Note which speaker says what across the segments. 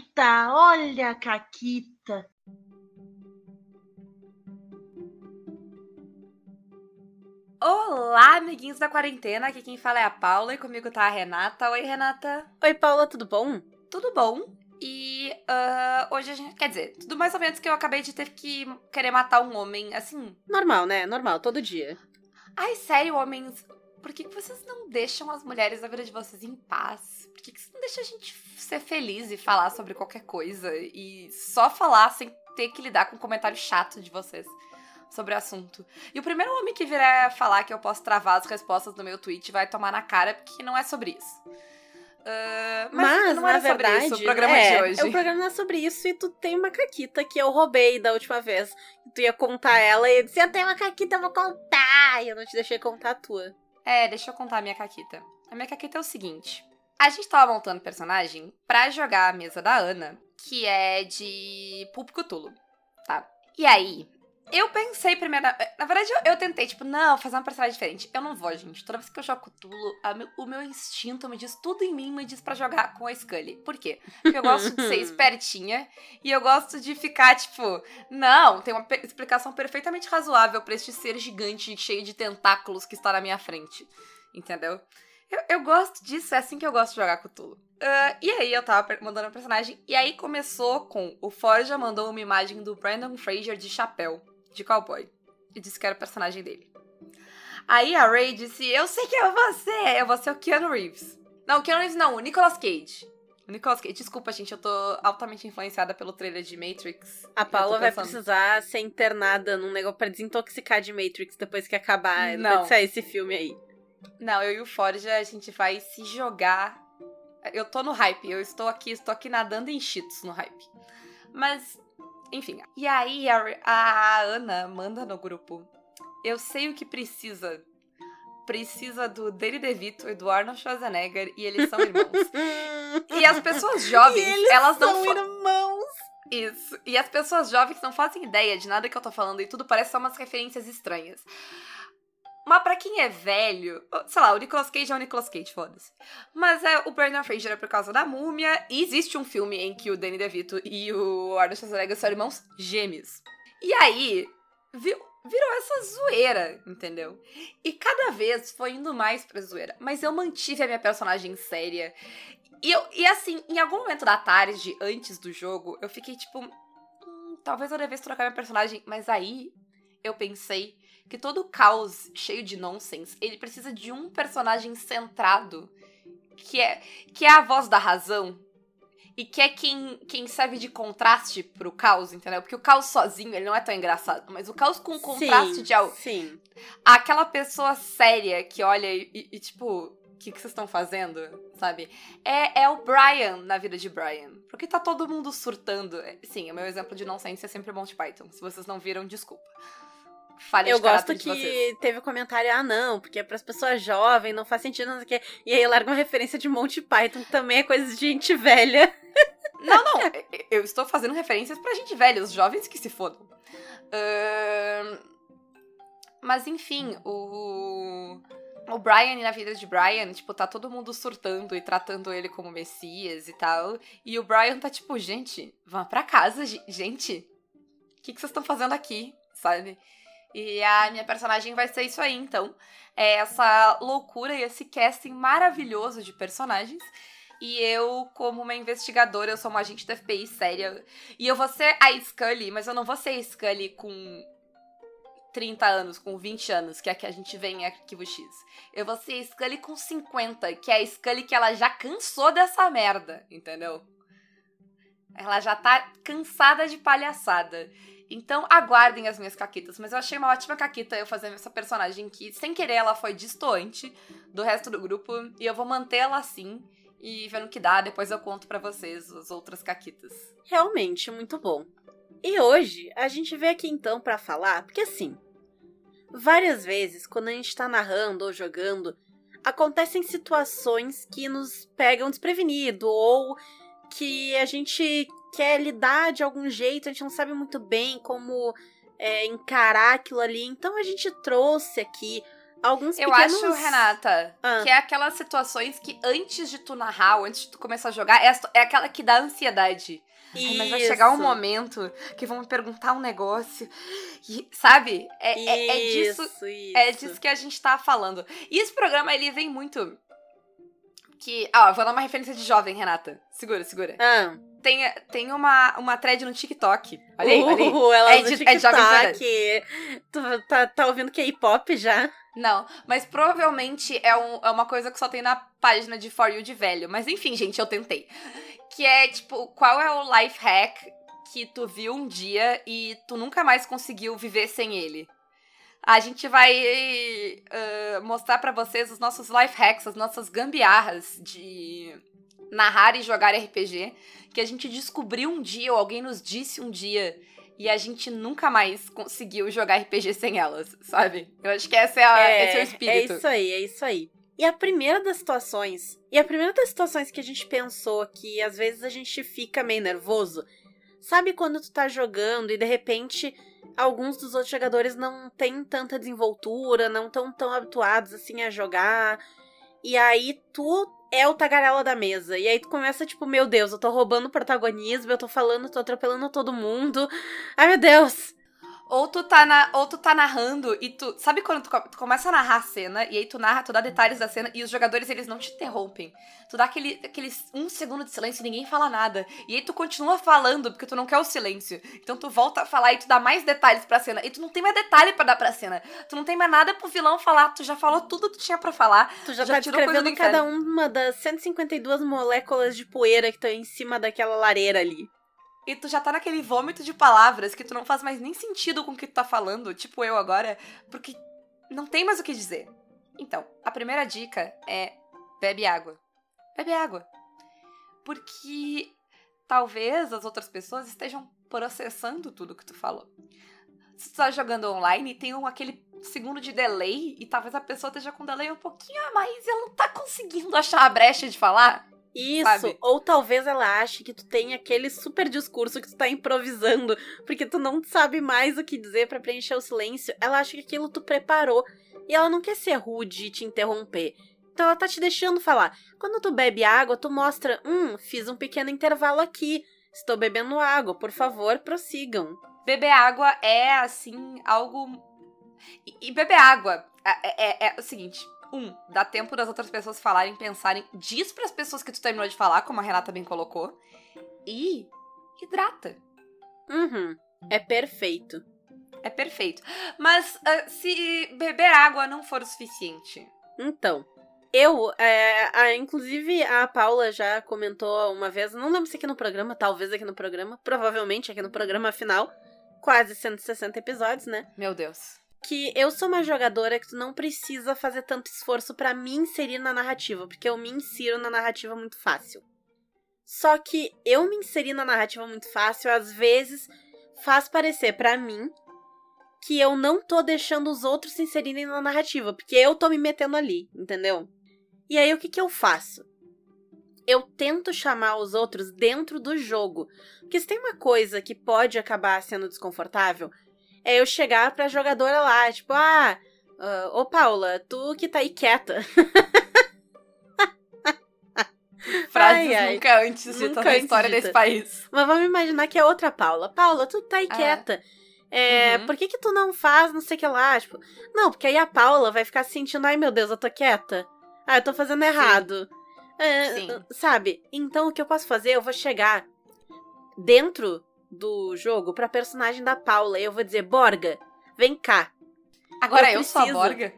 Speaker 1: Caquita, olha a Caquita.
Speaker 2: Olá, amiguinhos da quarentena. Aqui quem fala é a Paula e comigo tá a Renata. Oi, Renata.
Speaker 3: Oi, Paula, tudo bom?
Speaker 2: Tudo bom? E uh, hoje a gente. Quer dizer, tudo mais ou menos que eu acabei de ter que querer matar um homem, assim.
Speaker 3: Normal, né? Normal, todo dia.
Speaker 2: Ai, sério, homens. Por que, que vocês não deixam as mulheres da vida de vocês em paz? Por que, que vocês não deixam a gente ser feliz e falar sobre qualquer coisa? E só falar sem ter que lidar com um comentário chato de vocês sobre o assunto. E o primeiro homem que vier falar que eu posso travar as respostas no meu tweet vai tomar na cara, porque não é sobre isso. Uh, mas,
Speaker 3: Mas,
Speaker 2: não
Speaker 3: verdade,
Speaker 2: sobre isso o programa
Speaker 3: é,
Speaker 2: de hoje.
Speaker 3: é, o programa não é sobre isso e tu tem uma caquita que eu roubei da última vez. Tu ia contar ela e eu disse, eu tenho uma caquita, eu vou contar. E eu não te deixei contar a tua.
Speaker 2: É, deixa eu contar a minha caquita. A minha caquita é o seguinte. A gente tava montando personagem pra jogar a mesa da Ana, que é de Pulp Cthulhu, tá? E aí, eu pensei primeiro... Na verdade, eu, eu tentei, tipo, não, fazer uma personagem diferente. Eu não vou, gente. Toda vez que eu jogo meu- o meu instinto me diz, tudo em mim me diz pra jogar com a Scully. Por quê? Porque eu gosto de ser espertinha e eu gosto de ficar, tipo, não, tem uma pe- explicação perfeitamente razoável pra este ser gigante cheio de tentáculos que está na minha frente. Entendeu? Eu, eu gosto disso, é assim que eu gosto de jogar Cthulhu. Ah, e aí eu tava mandando um personagem, e aí começou com o Forja mandou uma imagem do Brandon Fraser de chapéu, de cowboy, e disse que era o personagem dele. Aí a Ray disse, eu sei que é você, eu vou ser o Keanu Reeves. Não, o Keanu Reeves não, o Nicolas Cage. O Nicolas Cage, desculpa gente, eu tô altamente influenciada pelo trailer de Matrix.
Speaker 3: A Paula vai
Speaker 2: pensando-
Speaker 3: precisar ser internada num negócio pra desintoxicar de Matrix depois que acabar,
Speaker 2: Não.
Speaker 3: depois de sair esse filme aí.
Speaker 2: Não, eu e o Forja, a gente vai se jogar. Eu tô no hype, eu estou aqui, estou aqui nadando em cheetos no hype. Mas, enfim. E aí a, a Ana manda no grupo. Eu sei o que precisa. Precisa do Danny DeVito e do Arnold Schwarzenegger e eles são irmãos. e as pessoas jovens, elas não
Speaker 3: são irmãos.
Speaker 2: isso. E as pessoas jovens não fazem ideia de nada que eu tô falando e tudo parece só umas referências estranhas. Mas pra quem é velho, sei lá, o Nicolas Cage é o Nicolas Cage, foda-se. Mas é, o Brandon Fraser é por causa da múmia. E existe um filme em que o Danny DeVito e o Arnold Schwarzenegger são irmãos gêmeos. E aí, vi- virou essa zoeira, entendeu? E cada vez foi indo mais pra zoeira. Mas eu mantive a minha personagem séria. E, eu, e assim, em algum momento da tarde, antes do jogo, eu fiquei tipo. "Hum, talvez eu devesse trocar minha personagem. Mas aí eu pensei que todo caos cheio de nonsense, ele precisa de um personagem centrado. Que é, que é a voz da razão. E que é quem, quem serve de contraste pro caos, entendeu? Porque o caos sozinho, ele não é tão engraçado. Mas o caos com contraste
Speaker 3: sim,
Speaker 2: de algo
Speaker 3: Sim.
Speaker 2: aquela pessoa séria que olha e, e- e, tipo, o que, que vocês estão fazendo, sabe? É, é o Brian na vida de Brian. Porque tá todo mundo surtando. É, Sim, o meu exemplo de nonsense é sempre Monty Python. Se vocês não viram, desculpa. Falha
Speaker 3: Eu
Speaker 2: de
Speaker 3: gosto
Speaker 2: de vocês.
Speaker 3: que teve comentário, ah, não, porque é pras pessoas jovens, não faz sentido, não sei o quê. E aí larga uma referência de Monty Python, que também é coisa de gente velha.
Speaker 2: Não, não. eu- estou fazendo referências pra gente velha, os jovens que se fodam. Ahn, Mas enfim, o. O Brian na vida de Brian, tipo, tá todo mundo surtando e tratando ele como Messias e tal. E o Brian tá tipo, gente, vão pra casa, ge- gente. O que, que vocês estão fazendo aqui, sabe? E a minha personagem vai ser isso aí, então. É essa loucura e esse casting maravilhoso de personagens. E eu, como uma investigadora, eu sou uma agente da FBI séria. E eu vou ser a Scully, mas eu não vou ser a Scully com 30 anos, com 20 anos, que é a que a gente vê em Arquivo X. Eu vou ser a Scully com 50, que é a Scully que ela já cansou dessa merda, entendeu? Ela já tá cansada de palhaçada. Então aguardem as minhas caquitas. Mas eu achei uma ótima caquita eu fazendo essa personagem que, sem querer, ela foi distoante do resto do grupo. E eu vou mantê-la assim. E vendo o que dá, depois eu conto pra vocês as outras caquitas.
Speaker 3: Realmente, muito bom. E hoje, a gente veio aqui então pra falar, porque assim, várias vezes, quando a gente tá narrando ou jogando, acontecem situações que nos pegam desprevenido, ou que a gente quer lidar de algum jeito, a gente não sabe muito bem como é, encarar aquilo ali. Então a gente trouxe aqui alguns
Speaker 2: Eu
Speaker 3: pequenos...
Speaker 2: acho, Renata,
Speaker 3: Ah.
Speaker 2: que é aquelas situações que antes de tu narrar, ou antes de tu começar a jogar, é, é aquela que dá ansiedade. Ai, mas vai chegar um
Speaker 3: Isso.
Speaker 2: momento que vão me perguntar um negócio. E, sabe? É, é, é disso
Speaker 3: Isso, isso.
Speaker 2: É disso que a gente tá falando. E esse programa, ele vem muito. Que. Ó, vou dar uma referência de jovem, Renata. Segura, segura.
Speaker 3: Ah.
Speaker 2: Tem, tem uma, uma thread no TikTok. Olha aí, olha aí.
Speaker 3: Uh, ela
Speaker 2: É é de jovem
Speaker 3: TikTok. Tu tá, tá ouvindo K-pop já?
Speaker 2: Não, mas provavelmente é, um- é uma coisa que só tem na página de For You de velho. Mas enfim, gente, eu tentei. Que é, tipo, qual é o life hack que tu viu um dia e tu nunca mais conseguiu viver sem ele? A gente vai ah, mostrar pra vocês os nossos life hacks, as nossas gambiarras de narrar e jogar RPG que a gente descobriu um dia, ou alguém nos disse um dia, e a gente nunca mais conseguiu jogar RPG sem elas, sabe? Eu acho que essa é a- esse é o espírito.
Speaker 3: É isso aí, é isso aí. E a primeira das situações, e a primeira das situações que a gente pensou que às vezes a gente fica meio nervoso, sabe quando tu tá jogando e de repente alguns dos outros jogadores não têm tanta desenvoltura, não estão tão habituados assim a jogar, e aí tu é o tagarela da mesa, e aí tu começa tipo, meu Deus, eu tô roubando protagonismo, eu tô falando, tô atropelando todo mundo, ai meu Deus,
Speaker 2: Ou tu tá, na, ou tu tá narrando e tu. Sabe quando tu, tu começa a narrar a cena e aí tu narra, tu dá detalhes da cena e os jogadores eles não te interrompem. Tu dá aquele, aquele um segundo de silêncio e ninguém fala nada. E aí tu continua falando porque tu não quer o silêncio. Então tu volta a falar e tu dá mais detalhes pra cena. E tu não tem mais detalhe pra dar pra cena. Tu não tem mais nada pro vilão falar. Tu já falou tudo que tu tinha pra falar.
Speaker 3: Tu já,
Speaker 2: Já
Speaker 3: tá
Speaker 2: tirou coisa do
Speaker 3: descrevendo cada uma das 152 moléculas de poeira que estão em cima daquela lareira ali.
Speaker 2: E tu já tá naquele vômito de palavras que tu não faz mais nem sentido com o que tu tá falando, tipo eu agora, porque não tem mais o que dizer. Então, a primeira dica é bebe água. Bebe água. Porque talvez as outras pessoas estejam processando tudo que tu falou. Se tu tá jogando online, tem um, aquele segundo de delay e talvez a pessoa esteja com delay um pouquinho a mais e ela não tá conseguindo achar a brecha de falar.
Speaker 3: Isso,
Speaker 2: Sabe?
Speaker 3: ou talvez ela ache que tu tem aquele super discurso que tu tá improvisando, porque tu não sabe mais o que dizer pra preencher o silêncio. Ela acha que aquilo tu preparou e ela não quer ser rude e te interromper. Então ela tá te deixando falar. Quando tu bebe água, tu mostra, hum, fiz um pequeno intervalo aqui. Estou bebendo água, por favor, prossigam.
Speaker 2: Beber água é, assim, algo. E, e beber água é, é- é o seguinte: um, dá tempo das outras pessoas falarem, pensarem. Diz pras pessoas que tu terminou de falar, como a Renata bem colocou. E hidrata.
Speaker 3: Uhum, é perfeito.
Speaker 2: É perfeito. Mas ah, se beber água não for o suficiente.
Speaker 3: Então, eu, é, a- inclusive a Paula já comentou uma vez, não lembro se aqui no programa, talvez aqui no programa, provavelmente aqui no programa final, quase 160 episódios, né?
Speaker 2: Meu Deus.
Speaker 3: Que eu sou uma jogadora que tu não precisa fazer tanto esforço pra me inserir na narrativa, porque eu me insiro na narrativa muito fácil. Só que eu me inserir na narrativa muito fácil, às vezes, faz parecer pra mim que eu não tô deixando os outros se inserirem na narrativa, porque eu tô me metendo ali, entendeu? E aí o que que eu faço? Eu tento chamar os outros dentro do jogo. Porque se tem uma coisa que pode acabar sendo desconfortável, é eu chegar pra jogadora lá, tipo, ah, ah, ô Paula, tu que tá aí quieta.
Speaker 2: Frases
Speaker 3: Ai, ai.
Speaker 2: nunca antes ditas
Speaker 3: Nunca
Speaker 2: na história
Speaker 3: dita.
Speaker 2: desse país.
Speaker 3: Mas vamos imaginar que é outra Paula. Paula, tu tá aí
Speaker 2: Ah.
Speaker 3: quieta. É,
Speaker 2: Uhum.
Speaker 3: por que que tu não faz não sei o que lá? Tipo, não, porque aí a Paula vai ficar se sentindo, ai meu Deus, eu tô quieta. Ah, eu tô fazendo errado. É,
Speaker 2: Sim.
Speaker 3: Sabe? Então o que eu posso fazer? Eu vou chegar dentro do jogo pra personagem da Paula e eu vou dizer, Borga, vem cá.
Speaker 2: Agora
Speaker 3: Eu
Speaker 2: eu, sou a. Borga.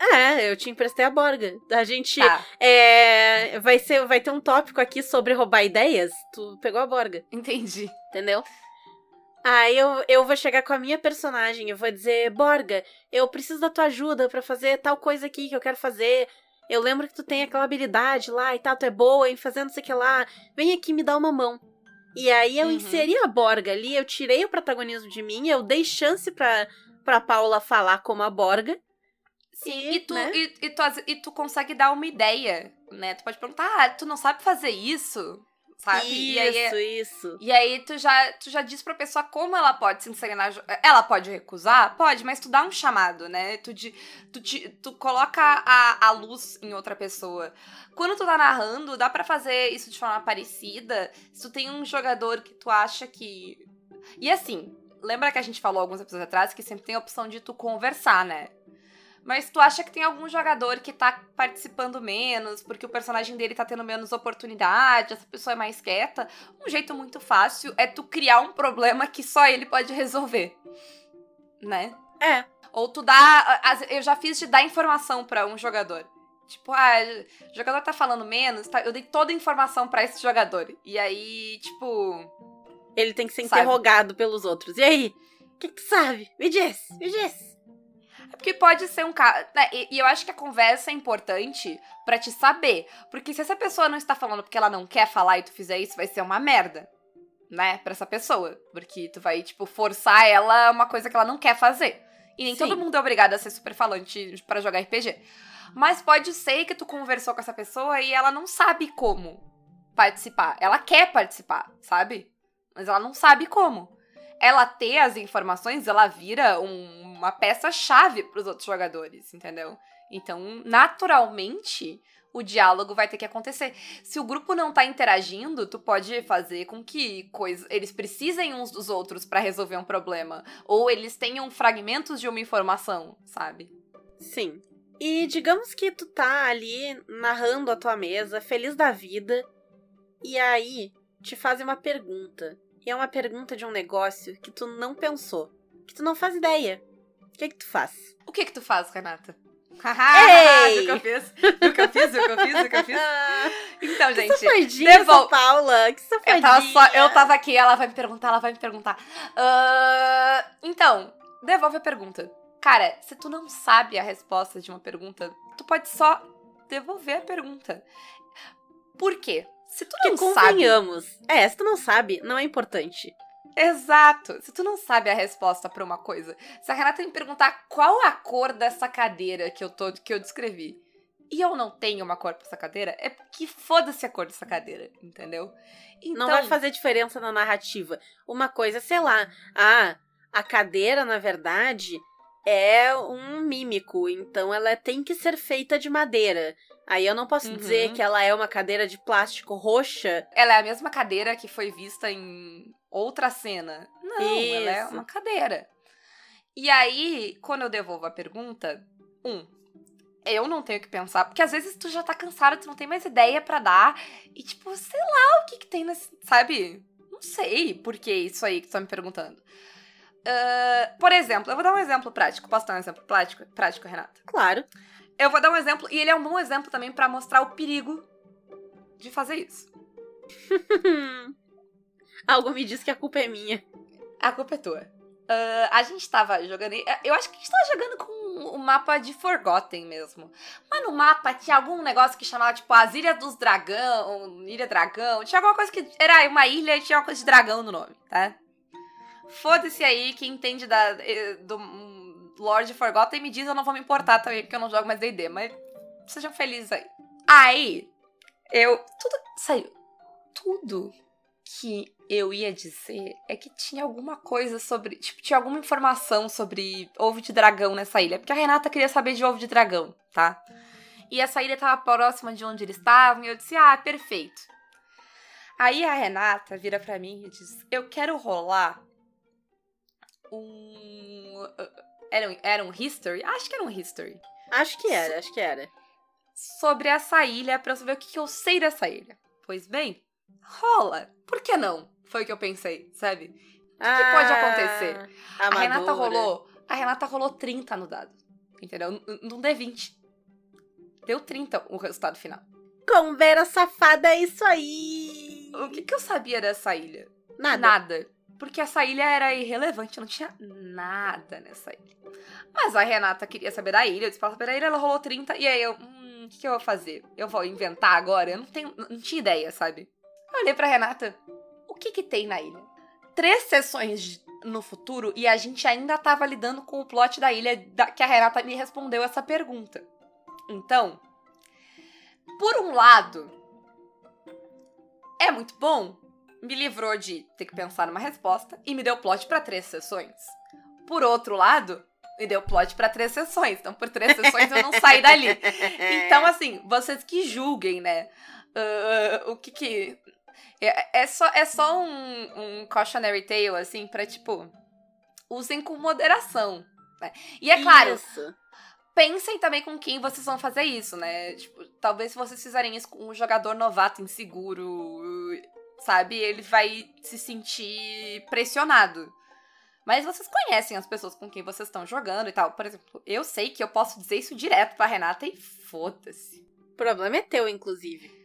Speaker 3: É, eu te emprestei a Borga. A gente
Speaker 2: Tá,
Speaker 3: é, vai ser, vai ter um tópico aqui sobre roubar ideias. Tu pegou a Borga.
Speaker 2: entendi.
Speaker 3: entendeu? Aí eu, eu vou chegar com a minha personagem, eu vou dizer, Borga, eu preciso da tua ajuda pra fazer tal coisa aqui que eu quero fazer. Eu lembro que tu tem aquela habilidade lá e tal, tu é boa em fazer não sei o que lá. Vem aqui me dá uma mão. E aí eu
Speaker 2: Uhum.
Speaker 3: inseri a Borga ali, eu tirei o protagonismo de mim, eu dei chance pra, pra Paula falar como a Borga.
Speaker 2: Sim,
Speaker 3: E,
Speaker 2: e, tu,
Speaker 3: né?
Speaker 2: e, e tu, e tu consegue dar uma ideia, né? Tu pode perguntar, ah, tu não sabe fazer isso? Sabe?
Speaker 3: Isso,
Speaker 2: E aí,
Speaker 3: isso.
Speaker 2: e aí tu já, tu já diz pra pessoa como ela pode se inserir na Ela pode recusar? Pode, mas tu dá um chamado, né? Tu, de, tu, tu coloca a, a luz em outra pessoa. Quando tu tá narrando, dá pra fazer isso de forma parecida. Se tu tem um jogador que tu acha que. E assim, lembra que a gente falou alguns episódios atrás que sempre tem a opção de tu conversar, né? Mas tu acha que tem algum jogador que tá participando menos, porque o personagem dele tá tendo menos oportunidade, essa pessoa é mais quieta, um jeito muito fácil é tu criar um problema que só ele pode resolver. Né?
Speaker 3: É.
Speaker 2: Ou tu dá. Eu já fiz de dar informação pra um jogador. Tipo, ah, o jogador tá falando menos, tá? eu dei toda a informação pra esse jogador. E aí, tipo.
Speaker 3: Ele tem que ser
Speaker 2: Sabe.
Speaker 3: interrogado pelos outros. E aí? O que, que tu sabe? Me diz, me diz.
Speaker 2: É porque pode ser um caso. e, e eu acho que a conversa é importante pra te saber. Porque se essa pessoa não está falando porque ela não quer falar e tu fizer isso, vai ser uma merda. Né? Pra essa pessoa. Porque tu vai, tipo, forçar ela a uma coisa que ela não quer fazer. E nem
Speaker 3: Sim.
Speaker 2: todo mundo é obrigado a ser super falante pra jogar RPG. Mas pode ser que tu conversou com essa pessoa e ela não sabe como participar. Ela quer participar, sabe? Mas ela não sabe como. Ela ter as informações, ela vira um- uma peça-chave pros outros jogadores, entendeu? Então, naturalmente, o diálogo vai ter que acontecer. Se o grupo não tá interagindo, tu pode fazer com que coisa, eles precisem uns dos outros pra resolver um problema. Ou eles tenham fragmentos de uma informação, sabe?
Speaker 3: Sim. E digamos que tu tá ali narrando a tua mesa, feliz da vida, e aí te fazem uma pergunta. E é uma pergunta de um negócio que tu não pensou, que tu não faz ideia. O que que tu faz?
Speaker 2: O que que tu faz, Renata?
Speaker 3: Ei!
Speaker 2: O que eu fiz? Viu o que eu fiz? O que eu fiz? Então,
Speaker 3: que
Speaker 2: gente,
Speaker 3: safadinha
Speaker 2: devol-
Speaker 3: Paula, que safadinha.
Speaker 2: eu tava, só, eu tava aqui, ela vai me perguntar, ela vai me perguntar. Ah, então, devolve a pergunta. Cara, se tu não sabe a resposta de uma pergunta, tu pode só devolver a pergunta. Por quê? Se tu não sabe.
Speaker 3: convenhamos. É, se tu não sabe, não é importante.
Speaker 2: Exato. Se tu não sabe a resposta pra uma coisa, se a Renata me perguntar qual a cor dessa cadeira que eu tô que eu descrevi, e eu não tenho uma cor pra essa cadeira, é porque foda-se a cor dessa cadeira, entendeu? Então,
Speaker 3: Não vai fazer diferença na narrativa. Uma coisa, sei lá, ah, a cadeira, na verdade, é um mímico, então ela tem que ser feita de madeira. Aí eu não posso
Speaker 2: Uhum.
Speaker 3: dizer que ela é uma cadeira de plástico roxa.
Speaker 2: ela é a mesma cadeira que foi vista em outra cena. Não, ela é
Speaker 3: Isso.
Speaker 2: uma cadeira. E aí, quando eu devolvo a pergunta, um, eu não tenho que pensar, porque às vezes tu já tá cansado, tu não tem mais ideia pra dar, e tipo, sei lá o que que tem nesse, sabe? Não sei por que isso aí que tu tá me perguntando. Ah, por exemplo, eu vou dar um exemplo prático. Posso dar um exemplo prático, prático Renata?
Speaker 3: Claro.
Speaker 2: Eu vou dar um exemplo, e ele é um bom exemplo também pra mostrar o perigo de fazer isso.
Speaker 3: Algo me diz que a culpa é minha.
Speaker 2: A culpa é tua. Ah, a gente tava jogando. Eu acho que a gente tava jogando com o mapa de Forgotten mesmo. Mas no mapa tinha algum negócio que chamava, tipo, as Ilhas dos Dragão, Ilha Dragão. Tinha alguma coisa que. Era uma ilha e tinha uma coisa de dragão no nome, tá? Foda-se aí, quem entende da, eh, do Lord Forgotten me diz, eu não vou me importar também, porque eu não jogo mais DD, mas sejam felizes aí. Aí, eu. Tudo. Saiu. Tudo que eu ia dizer é que tinha alguma coisa sobre. Tipo, tinha alguma informação sobre ovo de dragão nessa ilha. Porque a Renata queria saber de ovo de dragão, tá? E essa ilha tava próxima de onde eles estavam, e eu disse, ah, perfeito. Aí a Renata vira pra mim e diz: Eu quero rolar um. Era um, era um history? Acho que era um history.
Speaker 3: Acho que era, acho que era.
Speaker 2: Sobre essa ilha pra eu saber o que, que eu sei dessa ilha. Pois bem, rola. Por que não? Foi o que eu pensei, sabe?
Speaker 3: O
Speaker 2: que pode acontecer?
Speaker 3: A,
Speaker 2: A Renata rolou. A Renata rolou 30 no dado. Entendeu? N- Não deu 20. Deu 30 o resultado final.
Speaker 3: Conversa safada é isso aí.
Speaker 2: O que, que eu sabia dessa ilha?
Speaker 3: Nada.
Speaker 2: Nada. Porque essa ilha era irrelevante, não tinha nada nessa ilha. Mas a Renata queria saber da ilha, eu disse pra ela saber da ilha, ela rolou 30, e aí eu, hum, o que, que eu vou fazer? Eu vou inventar agora? Eu não tenho, não tinha ideia, sabe? Eu olhei pra Renata, o que que tem na ilha? Três sessões no futuro e a gente ainda tava lidando com o plot da ilha da- que a Renata me respondeu essa pergunta. Então, por um lado, é muito bom. Me livrou de ter que pensar numa resposta e me deu plot pra três sessões. Por outro lado, me deu plot pra três sessões. Então, por três sessões eu não saí dali. Então, assim, vocês que julguem, né? Uh, o que que. É, é, só, é só um, um cautionary tale, assim, pra tipo. Usem com moderação. Né? E é claro,
Speaker 3: Isso.
Speaker 2: pensem também com quem vocês vão fazer isso, né? Tipo, talvez se vocês fizerem isso com um jogador novato, inseguro, sabe? Ele vai se sentir pressionado. Mas vocês conhecem as pessoas com quem vocês estão jogando e tal. Por exemplo, eu sei que eu posso dizer isso direto pra Renata e foda-se.
Speaker 3: O problema é teu, inclusive.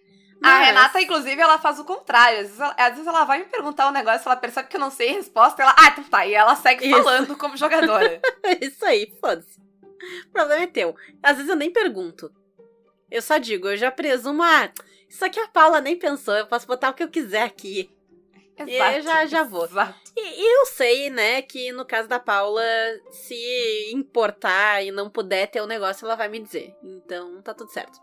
Speaker 2: A
Speaker 3: Mas-
Speaker 2: Renata, inclusive, ela faz o contrário. Às vezes ela, às vezes ela vai me perguntar um negócio, ela percebe que eu não sei a resposta, ela, ah, então tá. E ela segue
Speaker 3: Isso.
Speaker 2: falando como jogadora.
Speaker 3: Isso aí, foda-se. O problema é teu. Às vezes eu nem pergunto. Eu só digo, eu já presumo, ah, isso aqui a Paula nem pensou, eu posso botar o que eu quiser aqui.
Speaker 2: Exato.
Speaker 3: já- já vou. E, e eu sei, né, que no caso da Paula, se importar e não puder ter o negócio, ela vai me dizer. Então, tá tudo certo.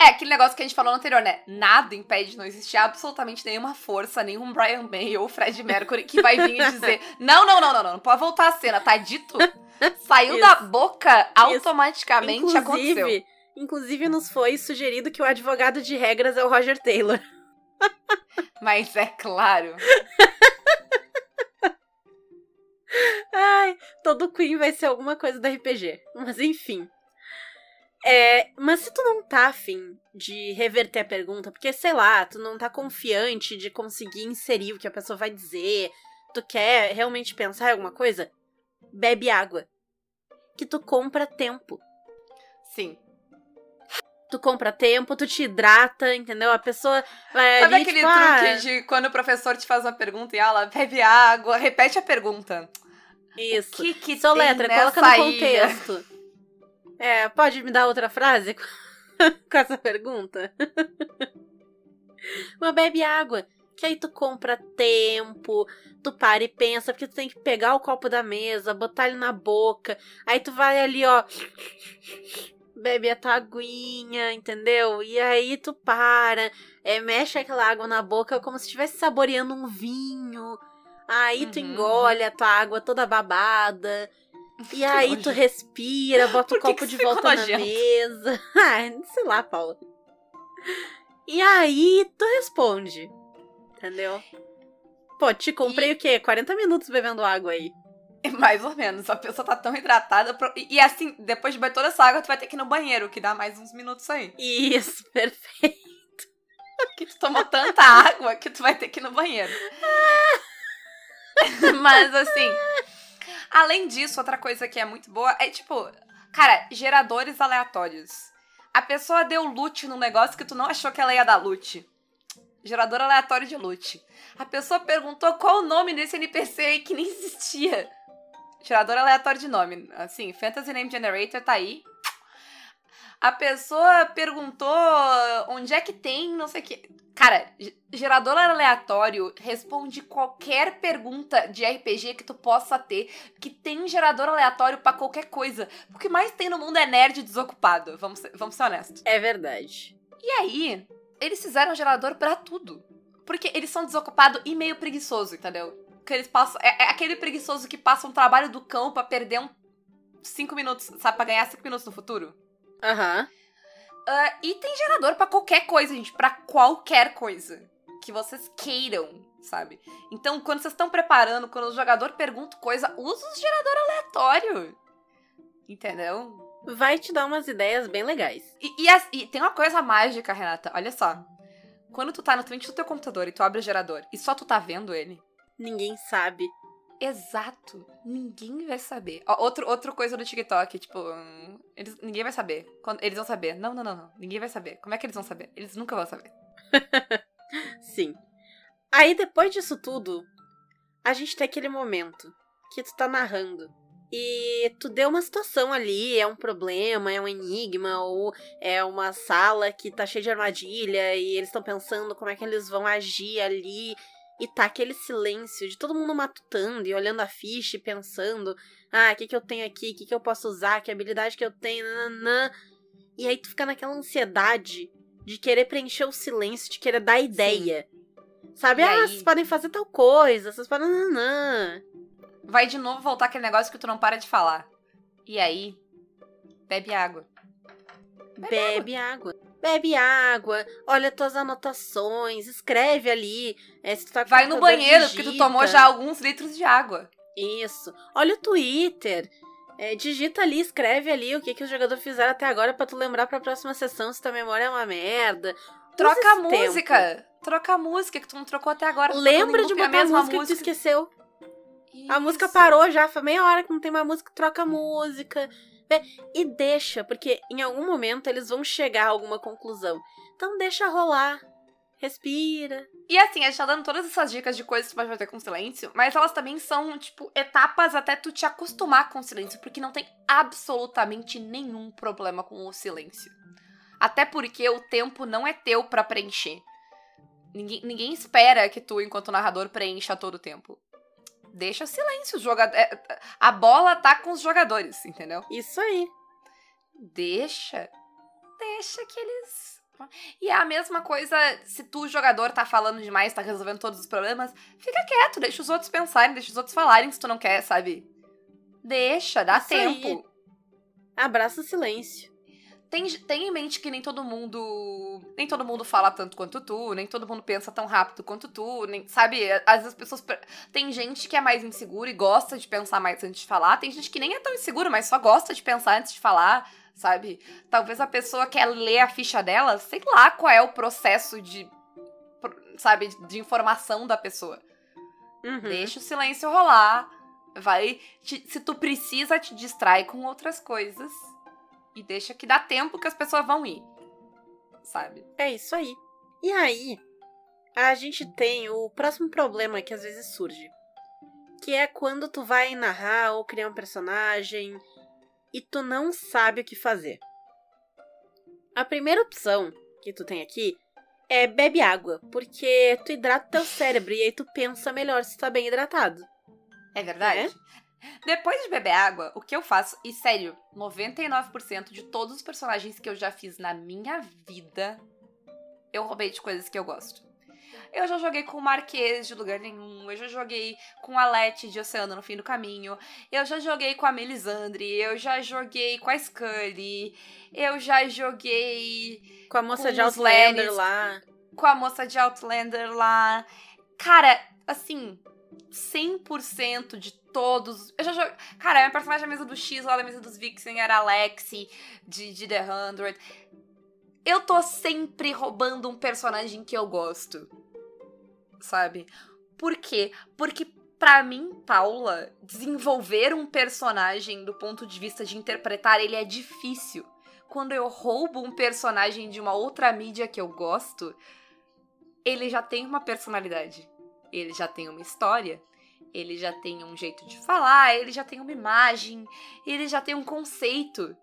Speaker 2: É, aquele negócio que a gente falou no anterior, né? Nada impede de não existir absolutamente nenhuma força, nenhum Brian May ou Fred Mercury que vai vir e dizer: não, não, não, não, não, não pode voltar a cena, tá dito? Saiu
Speaker 3: Isso.
Speaker 2: da boca, automaticamente aconteceu.
Speaker 3: Inclusive, inclusive, nos foi sugerido que o advogado de regras é o Roger Taylor.
Speaker 2: Mas é claro.
Speaker 3: Ai, todo Queen vai ser alguma coisa da RPG. Mas enfim. É, mas se tu não tá afim de reverter a pergunta, porque sei lá, tu não tá confiante de conseguir inserir o que a pessoa vai dizer, tu quer realmente pensar em alguma coisa, bebe água. Que tu compra tempo.
Speaker 2: Sim.
Speaker 3: Tu compra tempo, tu te hidrata, entendeu? A pessoa vai
Speaker 2: Sabe
Speaker 3: ali,
Speaker 2: aquele
Speaker 3: tipo,
Speaker 2: truque
Speaker 3: ah,
Speaker 2: de quando o professor te faz uma pergunta e ela bebe água, repete a pergunta.
Speaker 3: Isso.
Speaker 2: O que que
Speaker 3: Seu
Speaker 2: tem
Speaker 3: letra,
Speaker 2: nessa
Speaker 3: coloca no
Speaker 2: ilha?
Speaker 3: contexto. É, pode me dar outra frase com essa pergunta? Mas bebe água. Que aí tu compra tempo, tu para e pensa, porque tu tem que pegar o copo da mesa, botar ele na boca. Aí tu vai ali, ó. Bebe a tua aguinha, entendeu? E aí tu para, é, mexe aquela água na boca como se estivesse saboreando um vinho. Aí tu
Speaker 2: Uhum.
Speaker 3: engole a tua água toda babada. E aí tu respira, bota o copo de volta na
Speaker 2: nojento?
Speaker 3: mesa. Sei lá, Paula. E aí tu responde. Entendeu? Pô, te comprei
Speaker 2: E-
Speaker 3: o quê? 40 minutos bebendo água aí.
Speaker 2: Mais ou menos. A pessoa tá tão hidratada. pro- E, e assim, depois de beber toda essa água, tu vai ter que ir no banheiro, que dá mais uns minutos aí.
Speaker 3: Isso, perfeito.
Speaker 2: Que tu tomou tanta água que tu vai ter que ir no banheiro. Mas assim. Além disso, outra coisa que é muito boa é tipo, cara, geradores aleatórios. A pessoa deu loot num negócio que tu não achou que ela ia dar loot. Gerador aleatório de loot. A pessoa perguntou qual o nome desse NPC aí que nem existia. Gerador aleatório de nome. Assim, Fantasy Name Generator tá aí. A pessoa perguntou onde é que tem, não sei o que. Cara, ge- gerador aleatório responde qualquer pergunta de RPG que tu possa ter, que tem gerador aleatório pra qualquer coisa. O que mais tem no mundo é nerd desocupado, vamos ser, vamos ser honestos.
Speaker 3: É verdade.
Speaker 2: E aí, eles fizeram gerador pra tudo. Porque eles são desocupados e meio preguiçoso, entendeu? Que eles passam. É, é aquele preguiçoso que passa um trabalho do cão pra perder um. cinco minutos, sabe? Pra ganhar cinco minutos no futuro.
Speaker 3: Aham.
Speaker 2: Ah, e tem gerador pra qualquer coisa, gente. Pra qualquer coisa que vocês queiram, sabe? Então, quando vocês estão preparando, quando o jogador pergunta coisa, usa o gerador aleatório. Entendeu?
Speaker 3: Vai te dar umas ideias bem legais.
Speaker 2: E, e as- e tem uma coisa mágica, Renata. Olha só. Quando tu tá na frente do teu computador e tu abre o gerador e só tu tá vendo ele,
Speaker 3: Ninguém sabe.
Speaker 2: exato, ninguém vai saber. Ó, outro, outra coisa do TikTok, tipo, hum, eles, ninguém vai saber. Quando, eles vão saber. Não, não, não, não. Ninguém vai saber. Como é que eles vão saber? Eles nunca vão saber.
Speaker 3: Sim. Aí depois disso tudo, a gente tem aquele momento que tu tá narrando. E tu deu uma situação ali, é um problema, é um enigma, ou é uma sala que tá cheia de armadilha e eles estão pensando como é que eles vão agir ali. E tá aquele silêncio de todo mundo matutando e olhando a ficha e pensando: ah, o que, que eu tenho aqui, o que, que eu posso usar, que habilidade que eu tenho, nananã. E aí tu fica naquela ansiedade de querer preencher o silêncio, de querer dar ideia. Sabe?
Speaker 2: E
Speaker 3: ah,
Speaker 2: aí?
Speaker 3: vocês podem fazer tal coisa, vocês podem. Não.
Speaker 2: Vai de novo voltar aquele negócio que tu não para de falar. E aí, bebe água.
Speaker 3: Bebe água. Bebe água, olha tuas anotações, escreve ali. É, se tu tá com
Speaker 2: Vai no banheiro, porque tu
Speaker 3: digita.
Speaker 2: tomou já alguns litros de água.
Speaker 3: Isso. Olha o Twitter. É, digita ali, escreve ali o que, que os jogadores fizeram até agora pra tu lembrar pra próxima sessão se tua memória é uma merda.
Speaker 2: Troca a
Speaker 3: esse tempo.
Speaker 2: música. Troca a música que tu não trocou até agora. Tu
Speaker 3: Lembra de
Speaker 2: a
Speaker 3: botar a
Speaker 2: mesma
Speaker 3: música, que tu esqueceu. A música
Speaker 2: Isso.
Speaker 3: parou já, foi meia hora que não tem mais música, troca a música. Vê, E deixa, porque em algum momento eles vão chegar a alguma conclusão. Então deixa rolar. Respira.
Speaker 2: E assim, a gente tá dando todas essas dicas de coisas que tu pode fazer com silêncio, mas elas também são, tipo, etapas até tu te acostumar com o silêncio, porque não tem absolutamente nenhum problema com o silêncio. Até porque o tempo não é teu pra preencher. Ninguém, ninguém espera que tu, enquanto narrador, preencha todo o tempo. Deixa silêncio, os joga- é, a bola tá com os jogadores, entendeu?
Speaker 3: Isso aí.
Speaker 2: Deixa. Deixa que eles. E é a mesma coisa, se tu, jogador, tá falando demais, tá resolvendo todos os problemas, fica quieto, deixa os outros pensarem, deixa os outros falarem se tu não quer, sabe? Deixa, dá
Speaker 3: Isso aí.
Speaker 2: tempo.
Speaker 3: Abraça o silêncio.
Speaker 2: Tem, tem em mente que nem todo mundo. Nem todo mundo fala tanto quanto tu, nem todo mundo pensa tão rápido quanto tu, nem, sabe? Às vezes as pessoas. Tem gente que é mais insegura e gosta de pensar mais antes de falar, tem gente que nem é tão insegura, mas só gosta de pensar antes de falar, sabe? Talvez a pessoa quer ler a ficha dela, sei lá qual é o processo de. Sabe? De informação da pessoa.
Speaker 3: Uhum.
Speaker 2: Deixa o silêncio rolar. Vai. te- se tu precisa, te distrai com outras coisas. E deixa que dá tempo que as pessoas vão ir. Sabe?
Speaker 3: É isso aí. E aí, a gente tem o próximo problema que às vezes surge. Que é quando tu vai narrar ou criar um personagem e tu não sabe o que fazer. A primeira opção que tu tem aqui é bebe água, porque tu hidrata teu cérebro e aí tu pensa melhor se tá bem hidratado.
Speaker 2: É verdade? Depois de beber água, o que eu faço, e sério, 99% de todos os personagens que eu já fiz na minha vida, eu roubei de coisas que eu gosto. Eu já joguei com o Marquês de lugar nenhum, eu já joguei com a Leti de Oceano no fim do caminho, eu já joguei com a Melisandre, eu já joguei com a Scully, eu já joguei
Speaker 3: Com a moça
Speaker 2: Com
Speaker 3: de Outlander lá.
Speaker 2: com a moça de Outlander lá. Cara, assim, 100% de todos. Eu já joguei. Cara, minha personagem da mesa do X lá da mesa dos Vixen era a Lexi de, de The Hundred. Eu tô sempre roubando um personagem que eu gosto. Sabe? Por quê? Porque pra mim, Paula, desenvolver um personagem do ponto de vista de interpretar ele é difícil. Quando eu roubo um personagem de uma outra mídia que eu gosto, ele já tem uma personalidade. Ele já tem uma história. Ele já tem um jeito de falar, ele já tem uma imagem, ele já tem um conceito.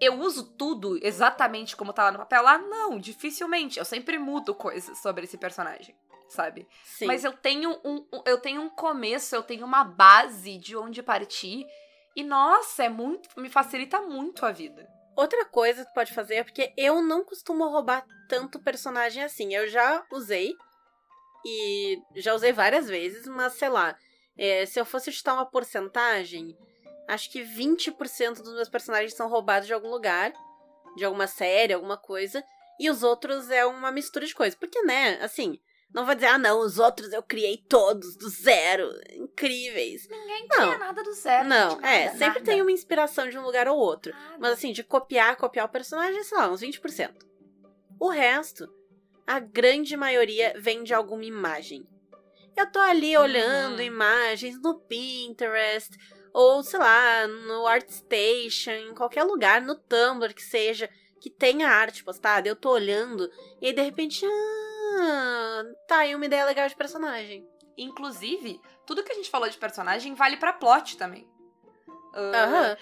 Speaker 2: Eu uso tudo exatamente como tá lá no papel lá? Não, dificilmente. Eu sempre mudo coisas sobre esse personagem, sabe?
Speaker 3: Sim.
Speaker 2: Mas eu tenho um, um- eu tenho um começo, eu tenho uma base de onde partir. E nossa, é muito, me facilita muito a vida.
Speaker 3: Outra coisa que tu pode fazer é porque eu não costumo roubar tanto personagem assim. Eu já usei e já usei várias vezes, mas sei lá, é, se eu fosse chutar uma porcentagem, acho que 20% dos meus personagens são roubados de algum lugar, de alguma série, alguma coisa, e os outros é uma mistura de coisas. Porque, né, assim, não vou dizer, ah, não, os outros eu criei todos do zero, incríveis.
Speaker 2: Ninguém
Speaker 3: Não.
Speaker 2: cria nada do zero.
Speaker 3: não,
Speaker 2: gente,
Speaker 3: é,
Speaker 2: nada,
Speaker 3: sempre
Speaker 2: nada.
Speaker 3: tem uma inspiração de um lugar ou outro.
Speaker 2: Nada.
Speaker 3: Mas assim, de copiar, copiar o personagem, sei lá, uns 20%. O resto, a grande maioria vem de alguma imagem. Eu tô ali
Speaker 2: Uhum.
Speaker 3: olhando imagens no Pinterest, ou sei lá, no ArtStation, em qualquer lugar, no Tumblr que seja, que tenha arte postada. Eu tô olhando e aí de repente, ah, tá aí uma ideia legal de personagem.
Speaker 2: Inclusive, tudo que a gente falou de personagem vale pra plot também. Ah,
Speaker 3: Aham.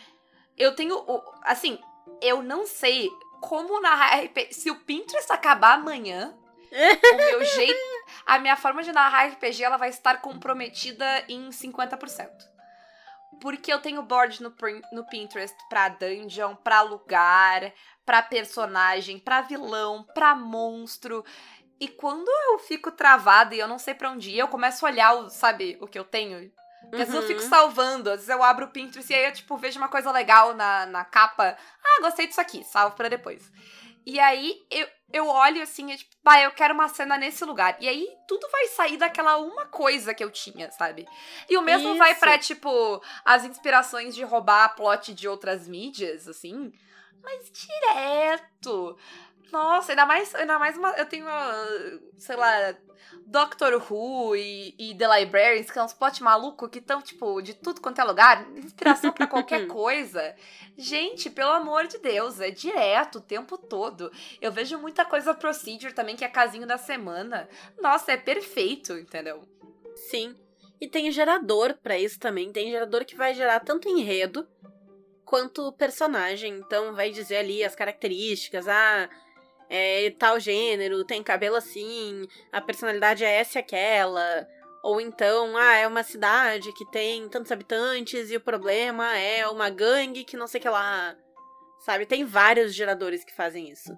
Speaker 2: Eu tenho. Assim, eu não sei como narrar RPG. Se o Pinterest acabar amanhã, o meu jeito. A minha forma de narrar RPG ela vai estar comprometida em 50%. Porque eu tenho board no, no Pinterest pra dungeon, pra lugar, pra personagem, pra vilão, pra monstro. E quando eu fico travada e eu não sei pra onde ir, eu começo a olhar, o, sabe, o que eu tenho. Porque às vezes eu fico
Speaker 3: Uhum.
Speaker 2: salvando, às vezes eu abro o Pinterest e aí eu, tipo, vejo uma coisa legal na, na capa. Ah, gostei disso aqui, salvo pra depois. E aí eu, eu olho assim, e tipo, bah, eu quero uma cena nesse lugar. E aí tudo vai sair daquela uma coisa que eu tinha, sabe? E o mesmo vai
Speaker 3: Isso.
Speaker 2: pra, tipo, as inspirações de roubar a plot de outras mídias, assim. Mas direto. Nossa, ainda mais, ainda mais uma, eu tenho, sei lá, Doctor Who e, e The Librarians, que é uns plot maluco que estão, tipo, de tudo quanto é lugar, inspiração pra qualquer coisa. Gente, pelo amor de Deus, é direto o tempo todo. Eu vejo muita coisa Procedure também, que é casinho da semana. Nossa, é perfeito, entendeu?
Speaker 3: Sim. E tem gerador pra isso também. Tem gerador que vai gerar tanto enredo quanto personagem. Então vai dizer ali as características, ah, é tal gênero, tem cabelo assim, a personalidade é essa e aquela. Ou então, ah, é uma cidade que tem tantos habitantes e o problema é uma gangue que não sei o que lá. Sabe? Tem vários geradores que fazem isso.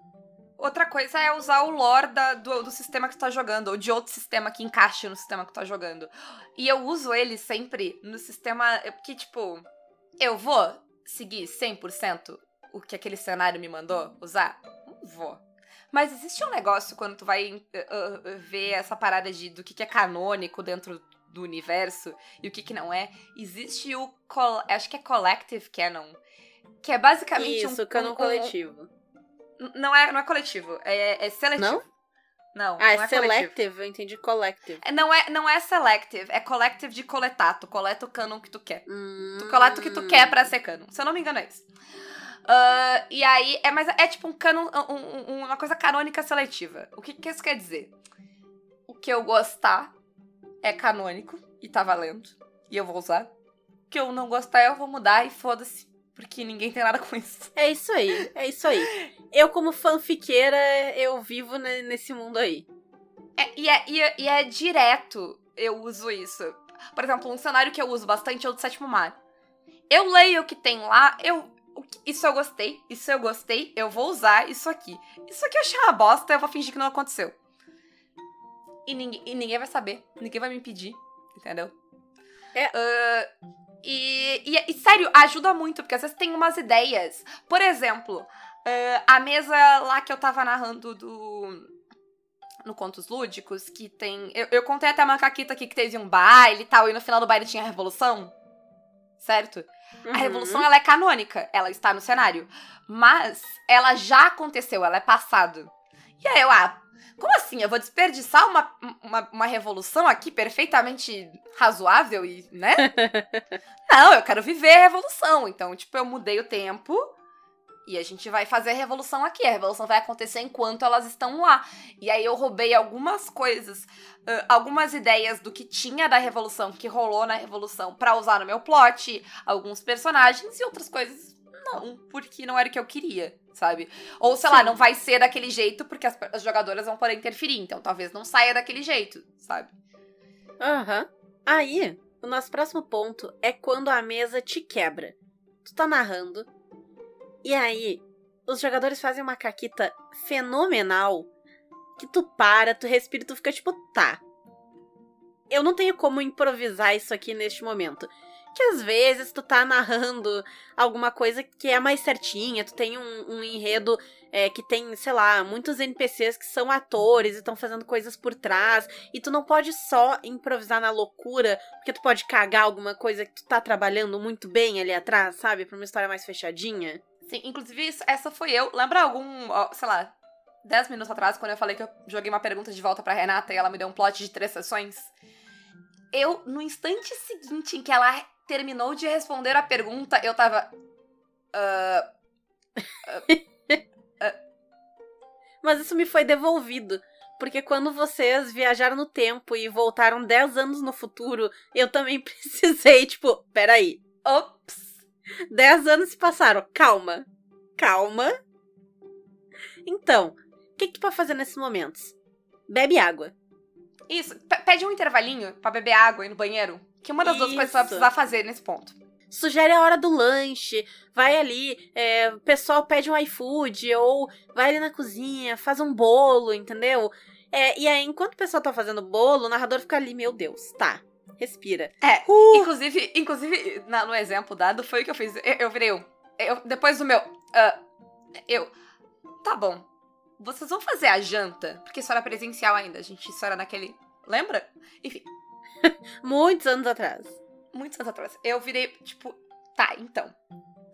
Speaker 2: Outra coisa é usar o lore da- do, do sistema que tu tá jogando, ou de outro sistema que encaixe no sistema que tu tá jogando. E eu uso ele sempre no sistema que, tipo, eu vou seguir 100% o que aquele cenário me mandou usar? Não vou. Mas existe um negócio quando tu vai uh, uh, ver essa parada de, do que, que é canônico dentro do universo e o que, que não é. Existe o. col- Acho que é Collective Canon. Que é basicamente um.
Speaker 3: Isso, canon
Speaker 2: um- um-
Speaker 3: coletivo.
Speaker 2: não é, não é coletivo, é, é seletivo.
Speaker 3: Não?
Speaker 2: Não,
Speaker 3: Ah,
Speaker 2: não
Speaker 3: é
Speaker 2: é coletivo.
Speaker 3: selective, eu entendi collective.
Speaker 2: É, Não é, não é selective, é collective de coletar. Tu coleta o canon que tu quer.
Speaker 3: Hum.
Speaker 2: Tu coleta o que tu quer pra ser canon. Se eu não me engano, é isso. Ah, e aí, é, mas é tipo um canon, um- um- uma coisa canônica seletiva. O que, que isso quer dizer? O que eu gostar é canônico e tá valendo. E eu vou usar. O que eu não gostar, eu vou mudar e foda-se. Porque ninguém tem nada com isso.
Speaker 3: É isso aí, é isso aí. Eu, como fanfiqueira, eu vivo ne- nesse mundo aí.
Speaker 2: É, e, é, e, é, e é direto eu uso isso. Por exemplo, um cenário que eu uso bastante é o do Sétimo Mar. Eu leio o que tem lá, eu. Isso eu gostei, isso eu gostei, eu vou usar isso aqui. Isso aqui eu achei uma bosta, eu vou fingir que não aconteceu. E ninguém, e ninguém vai saber, ninguém vai me impedir, entendeu?
Speaker 3: É.
Speaker 2: Ah, e, e, e, sério, ajuda muito, porque às vezes tem umas ideias. Por exemplo, ah, a mesa lá que eu tava narrando do no Contos Lúdicos, que tem. Eu, eu contei até a macaquita aqui que teve um baile e tal, e no final do baile tinha a revolução. Certo? A revolução ela é canônica, ela está no cenário. Mas ela já aconteceu, ela é passado. E aí eu, ah, como assim? Eu vou desperdiçar uma, uma, uma revolução aqui perfeitamente razoável e, né? Não, eu quero viver a revolução. Então, tipo, eu mudei o tempo e a gente vai fazer a revolução aqui. A revolução vai acontecer enquanto elas estão lá. E aí eu roubei algumas coisas, algumas ideias do que tinha da revolução, que rolou na revolução, pra usar no meu plot, alguns personagens e outras coisas não, porque não era o que eu queria, sabe? Ou sei lá,
Speaker 3: Sim.
Speaker 2: não vai ser daquele jeito porque as, as jogadoras vão poder interferir, então talvez não saia daquele jeito, sabe?
Speaker 3: Aham. Aí, o nosso próximo ponto é quando a mesa te quebra. Tu tá narrando. E aí, os jogadores fazem uma caquita fenomenal. Que tu para, tu respira tu fica tipo, tá. Eu não tenho como improvisar isso aqui neste momento. Que às vezes tu tá narrando alguma coisa que é mais certinha, tu tem um, um enredo é, que tem, sei lá, muitos NPCs que são atores e estão fazendo coisas por trás. E tu não pode só improvisar na loucura, porque tu pode cagar alguma coisa que tu tá trabalhando muito bem ali atrás, sabe? Pra uma história mais fechadinha.
Speaker 2: Sim, inclusive isso- essa foi eu. Lembra algum, sei lá, 10 minutos atrás, quando eu falei que eu joguei uma pergunta de volta pra Renata e ela me deu um plot de três sessões? Eu, no instante seguinte em que ela terminou de responder a pergunta, eu tava. ah,
Speaker 3: Mas isso me foi devolvido. Porque quando vocês viajaram no tempo e voltaram 10 anos no futuro, eu também precisei, tipo, peraí.
Speaker 2: ops!
Speaker 3: 10 anos se passaram. Calma. Calma. Então, o que, que tu pode fazer nesses momentos? Bebe água.
Speaker 2: Isso, pe- pede um intervalinho pra beber água e ir no banheiro. Que uma das duas coisas você vai
Speaker 3: Isso.
Speaker 2: precisar fazer nesse ponto.
Speaker 3: Sugere a hora do lanche, vai ali, é, o pessoal pede um iFood, ou vai ali na cozinha, faz um bolo, entendeu? É, e aí, enquanto o pessoal tá fazendo bolo, o narrador fica ali, meu Deus, tá. Respira.
Speaker 2: É,
Speaker 3: Uh!
Speaker 2: inclusive, inclusive na- no exemplo dado, foi o que eu fiz. Eu, eu virei um. Eu, depois do meu. ah, eu. Tá bom. Vocês vão fazer a janta? Porque isso era presencial ainda. A gente, isso era naquele. Lembra? Enfim,
Speaker 3: Muitos anos atrás.
Speaker 2: muitos anos atrás. Eu virei, tipo, tá, então.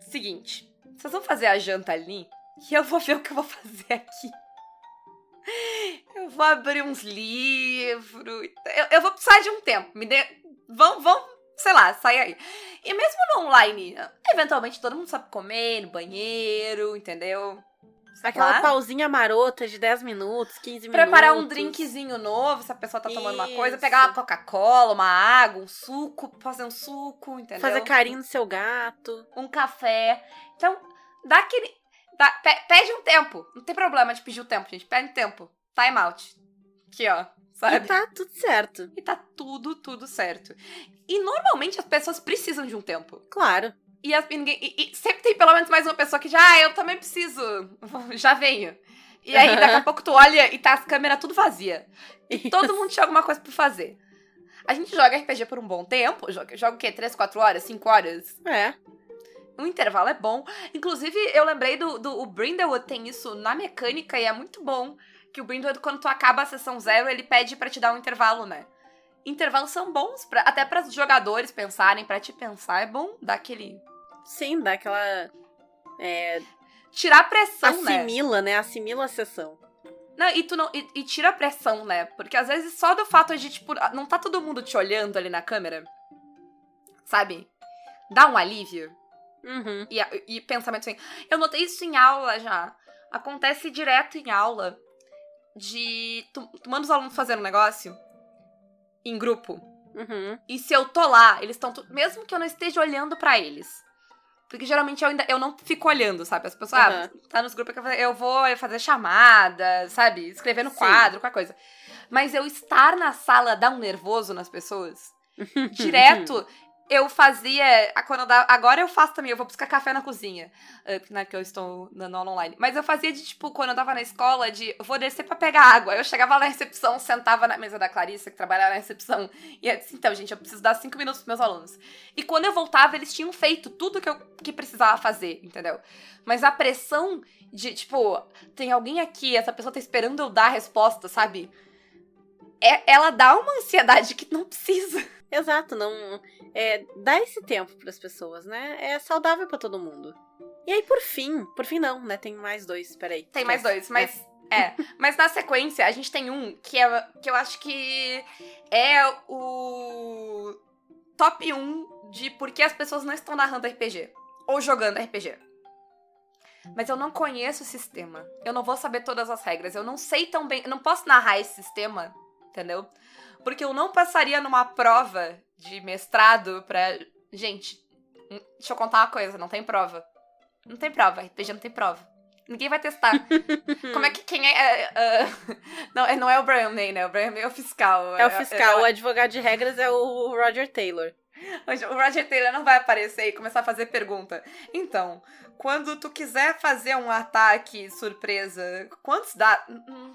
Speaker 2: Seguinte. Vocês vão fazer a janta ali e eu vou ver o que eu vou fazer aqui. Eu vou abrir uns livros. Eu, eu vou precisar de um tempo. Me dê. Vão, vão, sei lá, sair aí. E mesmo no online, eventualmente todo mundo sabe comer no banheiro, entendeu?
Speaker 3: Aquela
Speaker 2: Claro.
Speaker 3: pausinha marota de 10 minutos, 15 minutos.
Speaker 2: Preparar um drinkzinho novo, se a pessoa tá tomando uma coisa, pegar uma
Speaker 3: Isso.
Speaker 2: Coca-Cola, uma água, um suco, fazer um suco, entendeu?
Speaker 3: Fazer carinho no seu gato.
Speaker 2: um café. Então, dá aquele. Pe- pede um tempo. Não tem problema de pedir o tempo, gente. Pede tempo. Time out. Aqui, ó.
Speaker 3: E
Speaker 2: Sabe?
Speaker 3: tá tudo certo.
Speaker 2: E tá tudo, tudo certo. E normalmente as pessoas precisam de um tempo.
Speaker 3: Claro.
Speaker 2: E, as- e ninguém, e- e sempre tem pelo menos mais uma pessoa que já, ah, eu também preciso. Já venho. E aí, daqui a pouco tu olha e tá as câmeras tudo vazia. E todo mundo tinha alguma coisa pra fazer. A gente joga RPG por um bom tempo. Joga, joga o quê? 3, 4 horas? 5 horas?
Speaker 3: É.
Speaker 2: Um intervalo é bom. Inclusive, eu lembrei do, do o Brindlewood tem isso na mecânica e é muito bom. Que o Brindlewood, quando tu acaba a sessão zero, ele pede pra te dar um intervalo, né? Intervalos são bons, pra, até para os jogadores pensarem, pra te pensar, é bom dar aquele.
Speaker 3: Sim, dá aquela. É,
Speaker 2: Tirar a pressão, né?
Speaker 3: assimila, né? Assimila a sessão.
Speaker 2: Não, e, tu não, e, e tira a pressão, né? Porque às vezes só do fato de, tipo, não tá todo mundo te olhando ali na câmera, sabe? Dá um alívio.
Speaker 3: Uhum.
Speaker 2: E, e pensamento assim. Eu notei isso em aula já. Acontece direto em aula de. Tu, tu manda os alunos fazendo um negócio em grupo.
Speaker 3: Uhum.
Speaker 2: E se eu tô lá, eles estão. Mesmo que eu não esteja olhando pra eles. Porque geralmente eu ainda eu não fico olhando, sabe? As pessoas, ah,
Speaker 3: Aham.
Speaker 2: tá nos grupos que eu vou- eu vou fazer chamada, sabe? Escrever no
Speaker 3: Sim.
Speaker 2: quadro, qualquer coisa. Mas eu estar na sala dá um nervoso nas pessoas. Direto, eu fazia. a- Quando eu dava- agora eu faço também, eu vou buscar café na cozinha. eh, né, que eu estou dando aula online. Mas eu fazia de, tipo, quando eu tava na escola, de eu vou descer pra pegar água. Eu chegava na recepção, sentava na mesa da Clarissa, que trabalhava na recepção. E eu disse, então, gente, eu preciso dar cinco minutos pros meus alunos. E quando eu voltava, eles tinham feito tudo que eu que precisava fazer, entendeu? Mas a pressão de, tipo, tem alguém aqui, essa pessoa tá esperando eu dar a resposta, sabe? É, ela dá uma ansiedade que não precisa.
Speaker 3: Exato, não. É, dá esse tempo pras pessoas, né? É saudável pra todo mundo. E aí, por fim, por fim não, né? Tem mais dois, peraí.
Speaker 2: Tem mais dois, mas. É. Mas na sequência, a gente tem um que, é, que eu acho que é o top 1 de por que as pessoas não estão narrando RPG. Ou jogando RPG. Mas eu não conheço o sistema. Eu não vou saber todas as regras. Eu não sei tão bem. Eu não posso narrar esse sistema, entendeu? Porque eu não passaria numa prova de mestrado pra. Gente, hum, deixa eu contar uma coisa: não tem prova. Não tem prova. RPG não tem prova. Ninguém vai testar. Como é que quem é. é, é, não, é- não é o Brian May, né? O Brian May é o fiscal.
Speaker 3: É o fiscal, o advogado de regras é o Roger Taylor.
Speaker 2: O Roger Taylor não vai aparecer e começar a fazer pergunta. Então, quando tu quiser fazer um ataque surpresa, quantos dá?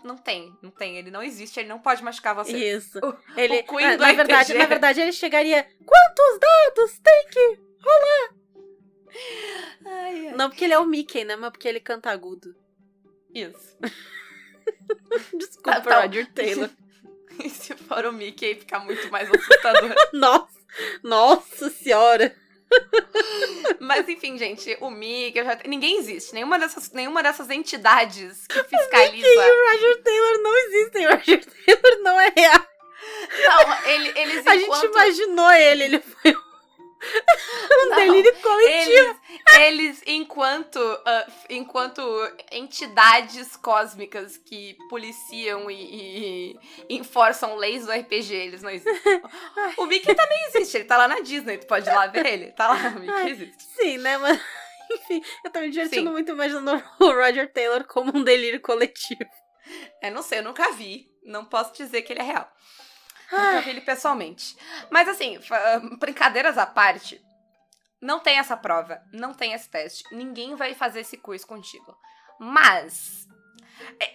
Speaker 2: Não, tem, não tem. Ele não existe, ele não pode machucar você.
Speaker 3: Isso.
Speaker 2: O-
Speaker 3: Ele,
Speaker 2: o Queen
Speaker 3: ah,
Speaker 2: do
Speaker 3: na verdade,
Speaker 2: RPG.
Speaker 3: na verdade, ele chegaria. Quantos dados tem que.
Speaker 2: Ai, ai.
Speaker 3: Não porque ele é o Mickey, né? Mas porque ele canta agudo.
Speaker 2: Isso.
Speaker 3: Desculpa,
Speaker 2: Tá, tá.
Speaker 3: Roger Taylor.
Speaker 2: E se for o Mickey, fica muito mais assustador.
Speaker 3: Nossa, nossa senhora.
Speaker 2: Mas enfim, gente, o Mickey, já... ninguém existe. Nenhuma dessas, nenhuma dessas entidades que fiscaliza.
Speaker 3: E o Roger Taylor não existem. O Roger Taylor não é real.
Speaker 2: Não, ele, eles
Speaker 3: A
Speaker 2: enquanto...
Speaker 3: gente imaginou ele, ele foi um
Speaker 2: Não,
Speaker 3: delírio coletivo.
Speaker 2: Eles, eles enquanto, ah, enquanto entidades cósmicas que policiam e, e enforçam leis do RPG, eles não existem. O Mickey também existe, ele tá lá na Disney, tu pode ir lá ver ele. Tá lá, o Mickey
Speaker 3: Ai.
Speaker 2: existe.
Speaker 3: Sim, né? Mas, enfim, eu tô me divertindo
Speaker 2: Sim.
Speaker 3: muito imaginando o Roger Taylor como um delírio coletivo.
Speaker 2: Eu não sei, eu nunca vi. Não posso dizer que ele é real. Nunca vi ele pessoalmente. Mas assim, fa- brincadeiras à parte, não tem essa prova, não tem esse teste. Ninguém vai fazer esse quiz contigo. Mas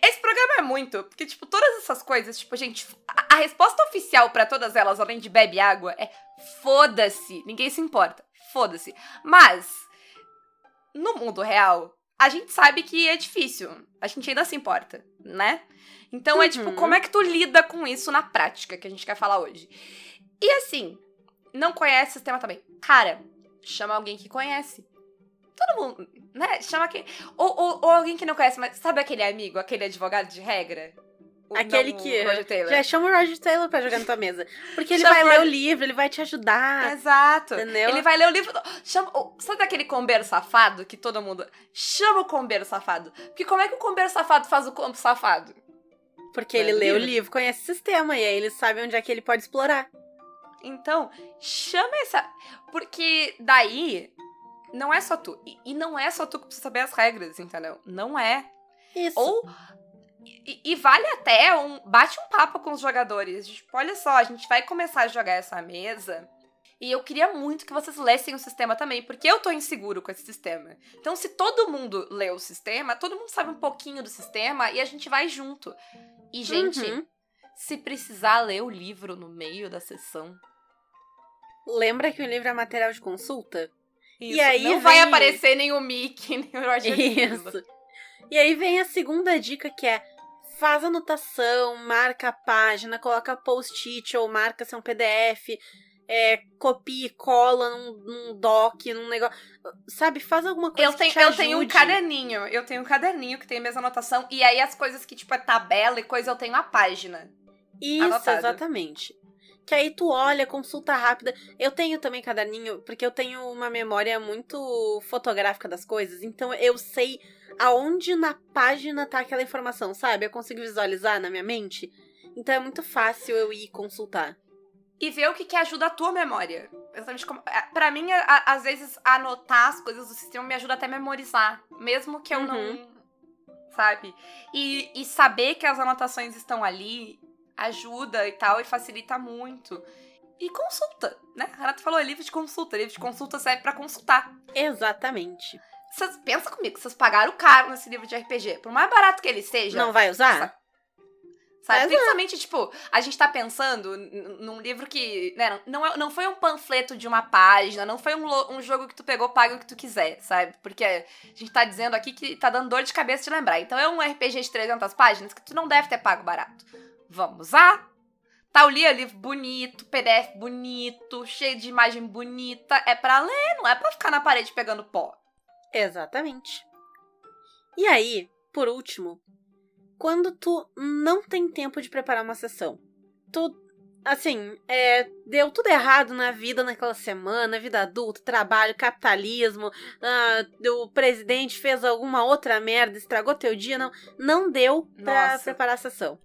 Speaker 2: Esse programa é muito, porque, tipo, todas essas coisas, tipo, gente, a, a resposta oficial pra todas elas, além de bebe água, é foda-se. Ninguém se importa. Foda-se. Mas, no mundo real, a gente sabe que é difícil. A gente ainda se importa, né? Então é tipo,
Speaker 3: Uhum.
Speaker 2: como é que tu lida com isso na prática, que a gente quer falar hoje? E assim, não conhece o sistema também. Cara, chama alguém que conhece. Todo mundo, né? Chama quem. Ou, ou, ou alguém que não conhece, mas sabe aquele amigo, aquele advogado de regra?
Speaker 3: Aquele
Speaker 2: não
Speaker 3: que-
Speaker 2: Roger Taylor.
Speaker 3: Já chama o Roger Taylor pra jogar na tua mesa. Porque ele
Speaker 2: Chama
Speaker 3: vai ler o livro, ele vai te ajudar.
Speaker 2: Exato.
Speaker 3: Entendeu?
Speaker 2: Ele vai ler o livro. Chama, sabe aquele combeiro safado que todo mundo. Chama o combeiro safado. Porque como é que o combeiro safado faz o combo safado?
Speaker 3: Porque
Speaker 2: Vai
Speaker 3: ele lê
Speaker 2: o
Speaker 3: o
Speaker 2: livro.
Speaker 3: livro, conhece o sistema, e aí ele sabe onde é que ele pode explorar.
Speaker 2: Então, chama essa. Porque daí. Não é só tu. E, e não é só tu que precisa saber as regras, entendeu? Não é.
Speaker 3: Isso.
Speaker 2: Ou. E, e vale até um. Bate um papo com os jogadores. Tipo, olha só, a gente vai começar a jogar essa mesa. E eu queria muito que vocês lessem o sistema também, porque eu tô inseguro com esse sistema. Então, se todo mundo lê o sistema, todo mundo sabe um pouquinho do sistema e a gente vai junto. E, gente,
Speaker 3: Uhum.
Speaker 2: se precisar ler o livro no meio da sessão.
Speaker 3: Lembra que o livro é material de consulta?
Speaker 2: Isso,
Speaker 3: aí
Speaker 2: não vai
Speaker 3: vem-
Speaker 2: aparecer nem o Mickey, nem o Roger Taylor.
Speaker 3: Isso. E aí vem a segunda dica que é faz anotação, marca a página, coloca post-it ou marca seu PDF, é, copia e cola num, num doc, num negócio. Sabe, faz alguma coisa
Speaker 2: Eu tenho,
Speaker 3: te
Speaker 2: eu tenho um caderninho, eu tenho um caderninho que tem a mesma anotação, e aí as coisas que, tipo, é tabela e coisa, eu tenho a página.
Speaker 3: Isso, exatamente. Que aí tu olha, consulta rápida. Eu tenho também caderninho, porque eu tenho uma memória muito fotográfica das coisas, então eu sei aonde na página tá aquela informação, sabe? Eu consigo visualizar na minha mente. Então é muito fácil eu ir consultar.
Speaker 2: E ver o que, que ajuda a tua memória. Exatamente como. é, Pra mim, a- a- às vezes, anotar as coisas do sistema me ajuda até a memorizar. Mesmo que eu não.
Speaker 3: Uhum.
Speaker 2: Sabe? E, e saber que as anotações estão ali ajuda e tal, e facilita muito. E consulta, né? A Renata falou, é livro de consulta. Livro de consulta serve pra consultar.
Speaker 3: Exatamente.
Speaker 2: Vocês, pensa comigo, vocês pagaram caro nesse livro de RPG. Por mais barato que ele seja.
Speaker 3: Não vai usar?
Speaker 2: Sabe?
Speaker 3: Exato.
Speaker 2: Principalmente, tipo, a gente tá pensando num livro que. Né, não, é- não foi um panfleto de uma página, não foi um, um jogo que tu pegou, paga o que tu quiser, sabe? Porque a gente tá dizendo aqui que tá dando dor de cabeça de lembrar. Então é um RPG de 300 páginas que tu não deve ter pago barato. Vamos usar? Tá ali, é livro bonito, PDF bonito, cheio de imagem bonita. É pra ler, não é pra ficar na parede pegando pó.
Speaker 3: Exatamente. E aí, por último, quando tu não tem tempo de preparar uma sessão, tu, assim, é, deu tudo errado na vida naquela semana, vida adulta, trabalho, capitalismo, ah, o presidente fez alguma outra merda, estragou teu dia, não, não deu pra
Speaker 2: Nossa.
Speaker 3: preparar a sessão.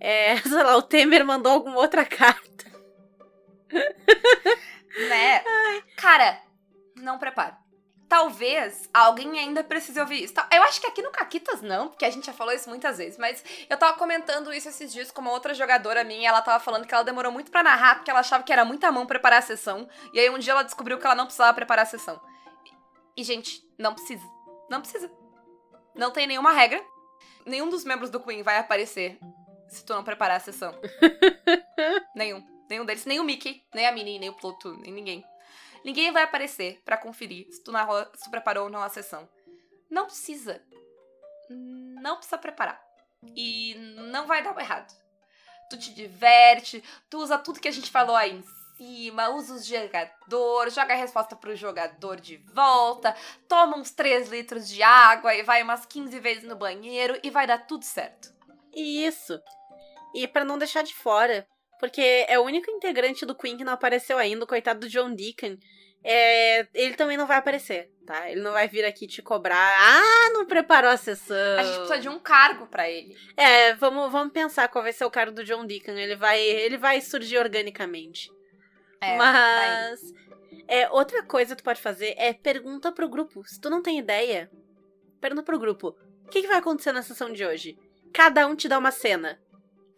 Speaker 3: É, sei lá, o Temer mandou alguma outra carta.
Speaker 2: Né? Cara, não preparo. Talvez alguém ainda precise ouvir isso. Eu acho que aqui no Caquitas não, porque a gente já falou isso muitas vezes, mas eu tava comentando isso esses dias com uma outra jogadora minha, ela tava falando que ela demorou muito pra narrar, porque ela achava que era muita mão preparar a sessão, e aí um dia ela descobriu que ela não precisava preparar a sessão. E, gente, não precisa. Não precisa. Não tem nenhuma regra. Nenhum dos membros do Queen vai aparecer se tu não preparar a sessão. Nenhum. Nenhum deles. Nem o Mickey, nem a Minnie, nem o Pluto, nem ninguém. Ninguém vai aparecer pra conferir se tu, narrou, se tu preparou ou não a sessão. Não precisa. Não precisa preparar. E não vai dar errado. Tu te diverte, tu usa tudo que a gente falou aí em cima, usa os jogadores, joga a resposta pro jogador de volta, toma uns 3 litros de água e vai umas 15 vezes no banheiro e vai dar tudo certo.
Speaker 3: Isso. E pra não deixar de fora, porque é o único integrante do Queen que não apareceu ainda, o coitado do John Deacon. É, ele também não vai aparecer, tá? Ele não vai vir aqui te cobrar. Ah, não preparou a sessão.
Speaker 2: A gente precisa de um cargo pra ele.
Speaker 3: É, vamos, vamos pensar qual vai ser o cara do John Deacon. Ele vai, ele vai surgir organicamente.
Speaker 2: É, tá.
Speaker 3: Mas é, outra coisa que tu pode fazer é pergunta pro grupo. Se tu não tem ideia, pergunta pro grupo. O que, que vai acontecer na sessão de hoje? Cada um te dá uma cena.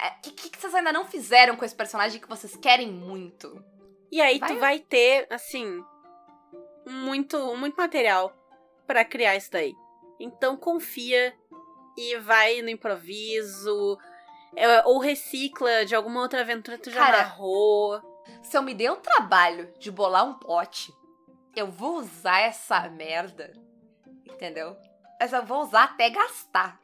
Speaker 2: O É, que, que vocês ainda não fizeram com esse personagem que vocês querem muito?
Speaker 3: E aí
Speaker 2: Vai-
Speaker 3: tu vai ter, assim, muito, muito material pra criar isso daí. Então confia e vai no improviso, é, ou recicla de alguma outra aventura que tu já
Speaker 2: Cara,
Speaker 3: narrou.
Speaker 2: Se eu me dei o trabalho de bolar um plot, eu vou usar essa merda. Entendeu? Mas eu vou usar até gastar.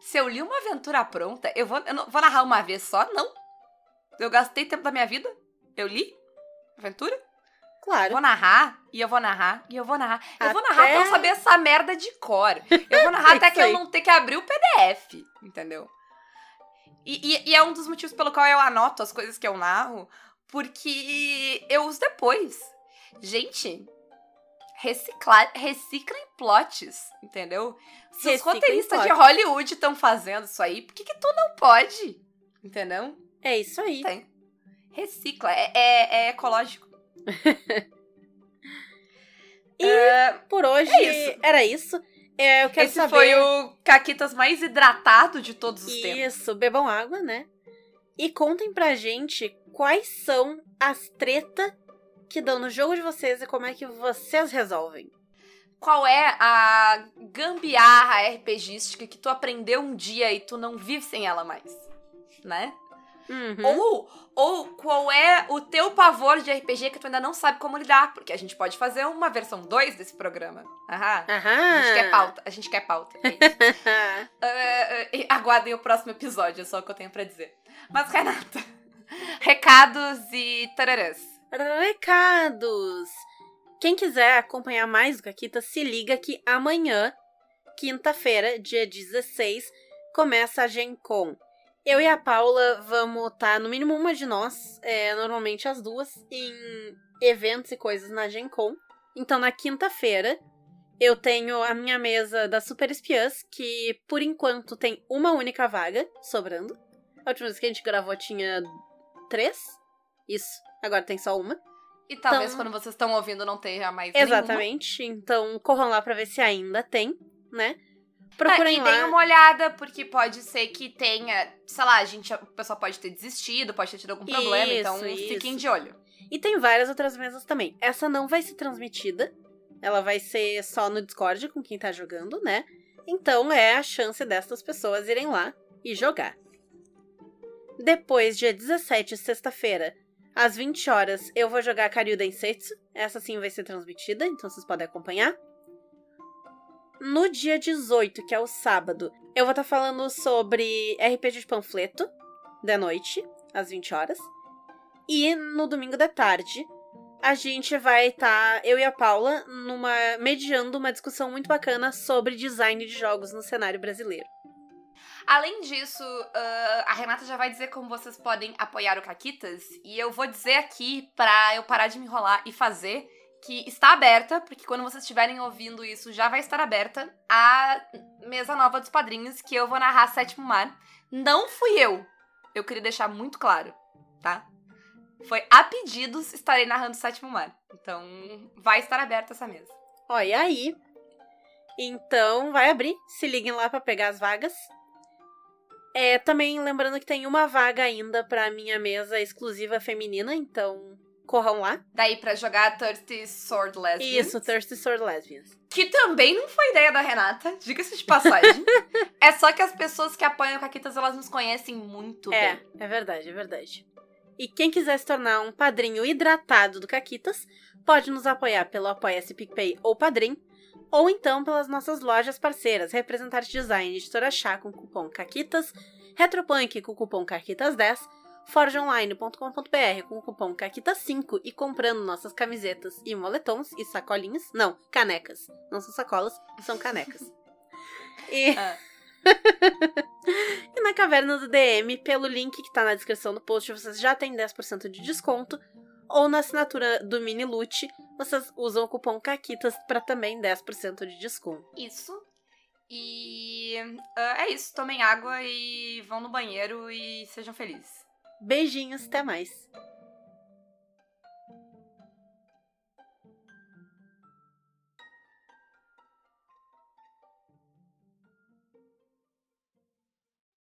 Speaker 2: Se eu li uma aventura pronta, eu vou, eu não vou narrar uma vez só, não. Eu gastei tempo da minha vida. Eu li aventura.
Speaker 3: Claro.
Speaker 2: vou narrar, e eu vou narrar, e eu vou narrar. Eu vou narrar
Speaker 3: Até-
Speaker 2: eu saber essa merda de cor. Eu vou narrar
Speaker 3: É
Speaker 2: até que eu não ter que abrir o PDF, entendeu? E, e- e é um dos motivos pelo qual eu anoto as coisas que eu narro, porque eu uso depois. Gente, reciclar, reciclem plots, entendeu? Se os roteiristas de. Hollywood estão fazendo isso aí, por que, que tu não pode? Entendeu?
Speaker 3: É isso aí.
Speaker 2: Tem. Recicla, é, é- é ecológico.
Speaker 3: E
Speaker 2: É,
Speaker 3: por hoje
Speaker 2: é isso.
Speaker 3: era isso. É, eu quero
Speaker 2: Esse
Speaker 3: saber.
Speaker 2: foi o Caquitas mais hidratado de todos os tempos.
Speaker 3: Isso, bebam água, né? E contem pra gente quais são as tretas que dão no jogo de vocês e como é que vocês resolvem.
Speaker 2: Qual é a gambiarra RPGística que tu aprendeu um dia e tu não vive sem ela mais? Né?
Speaker 3: Uhum.
Speaker 2: Ou, ou qual é o teu pavor de RPG que tu ainda não sabe como lidar? Porque a gente pode fazer uma versão 2 desse programa. Aham.
Speaker 3: Aham.
Speaker 2: A gente quer pauta. A gente quer pauta. É é, aguardem o próximo episódio, é só o que eu tenho pra dizer. Mas, Renata, recados e tararãs.
Speaker 3: Recados! Quem quiser acompanhar mais o Caquita, se liga que amanhã, quinta-feira, dia 16, começa a Gen Con. Eu e a Paula vamos estar, no mínimo uma de nós, é, normalmente as duas, em eventos e coisas na Gen Con. Então, na quinta-feira, eu tenho a minha mesa das Super Espiãs, que por enquanto tem uma única vaga sobrando. A última vez que a gente gravou tinha três. Isso, agora tem só uma.
Speaker 2: E talvez
Speaker 3: Então-
Speaker 2: quando vocês estão ouvindo não tenha mais nenhuma.
Speaker 3: Exatamente. Então, corram lá pra ver se ainda tem, né?
Speaker 2: Ah,
Speaker 3: Procurem
Speaker 2: e
Speaker 3: lá.
Speaker 2: deem uma olhada, porque pode ser que tenha, sei lá, a gente, o pessoal pode ter desistido, pode ter tido algum problema,
Speaker 3: Isso,
Speaker 2: então
Speaker 3: isso.
Speaker 2: fiquem de olho.
Speaker 3: E tem várias outras mesas também. Essa não vai ser transmitida. Ela vai ser só no Discord com quem tá jogando, né? Então é a chance dessas pessoas irem lá e jogar. Depois, dia 17, sexta-feira, às 20 horas, eu vou jogar Karyu Densetsu. Essa sim vai ser transmitida, então vocês podem acompanhar. No dia 18, que é o sábado, eu vou estar falando sobre RPG de panfleto, de noite, às 20 horas. E no domingo da tarde, a gente vai estar, eu e a Paula, numa mediando uma discussão muito bacana sobre design de jogos no cenário brasileiro.
Speaker 2: Além disso, ah, a Renata já vai dizer como vocês podem apoiar o Caquitas, e eu vou dizer aqui pra eu parar de me enrolar e fazer que está aberta, porque quando vocês estiverem ouvindo isso, já vai estar aberta a mesa nova dos padrinhos, que eu vou narrar Sétimo Mar. Não fui eu. Eu queria deixar muito claro, tá? Foi a pedidos estarei narrando Sétimo Mar. Então, vai estar aberta essa mesa.
Speaker 3: E aí? Então, vai abrir. Se liguem lá pra pegar as vagas. É, também lembrando que tem uma vaga ainda pra minha mesa exclusiva feminina, então corram lá.
Speaker 2: Daí pra jogar Thirsty Sword Lesbian.
Speaker 3: Isso, Thirsty Sword Lesbians.
Speaker 2: Que também não foi ideia da Renata, diga-se de passagem. é só que as pessoas que apoiam o Caquitas, elas nos conhecem muito
Speaker 3: É,
Speaker 2: bem.
Speaker 3: é verdade, é verdade. E quem quiser se tornar um padrinho hidratado do Caquitas, pode nos apoiar pelo Apoia-se PicPay ou Padrim, ou então pelas nossas lojas parceiras, Representante Design Editora Chá com cupom CAQUITAS, Retropunk com cupom CAQUITAS10, forgeonline.com.br com o cupom CAQUITAS5 e comprando nossas camisetas e moletons e sacolinhas. Não, canecas. Não são sacolas, são canecas. E...
Speaker 2: Ah.
Speaker 3: E na caverna do DM, pelo link que tá na descrição do post, vocês já têm 10% de desconto. Ou na assinatura do Mini Loot, vocês usam o cupom CAQUITAS para também 10% de desconto.
Speaker 2: Isso. E ah, é isso. Tomem água e vão no banheiro e sejam felizes.
Speaker 3: Beijinhos, até mais!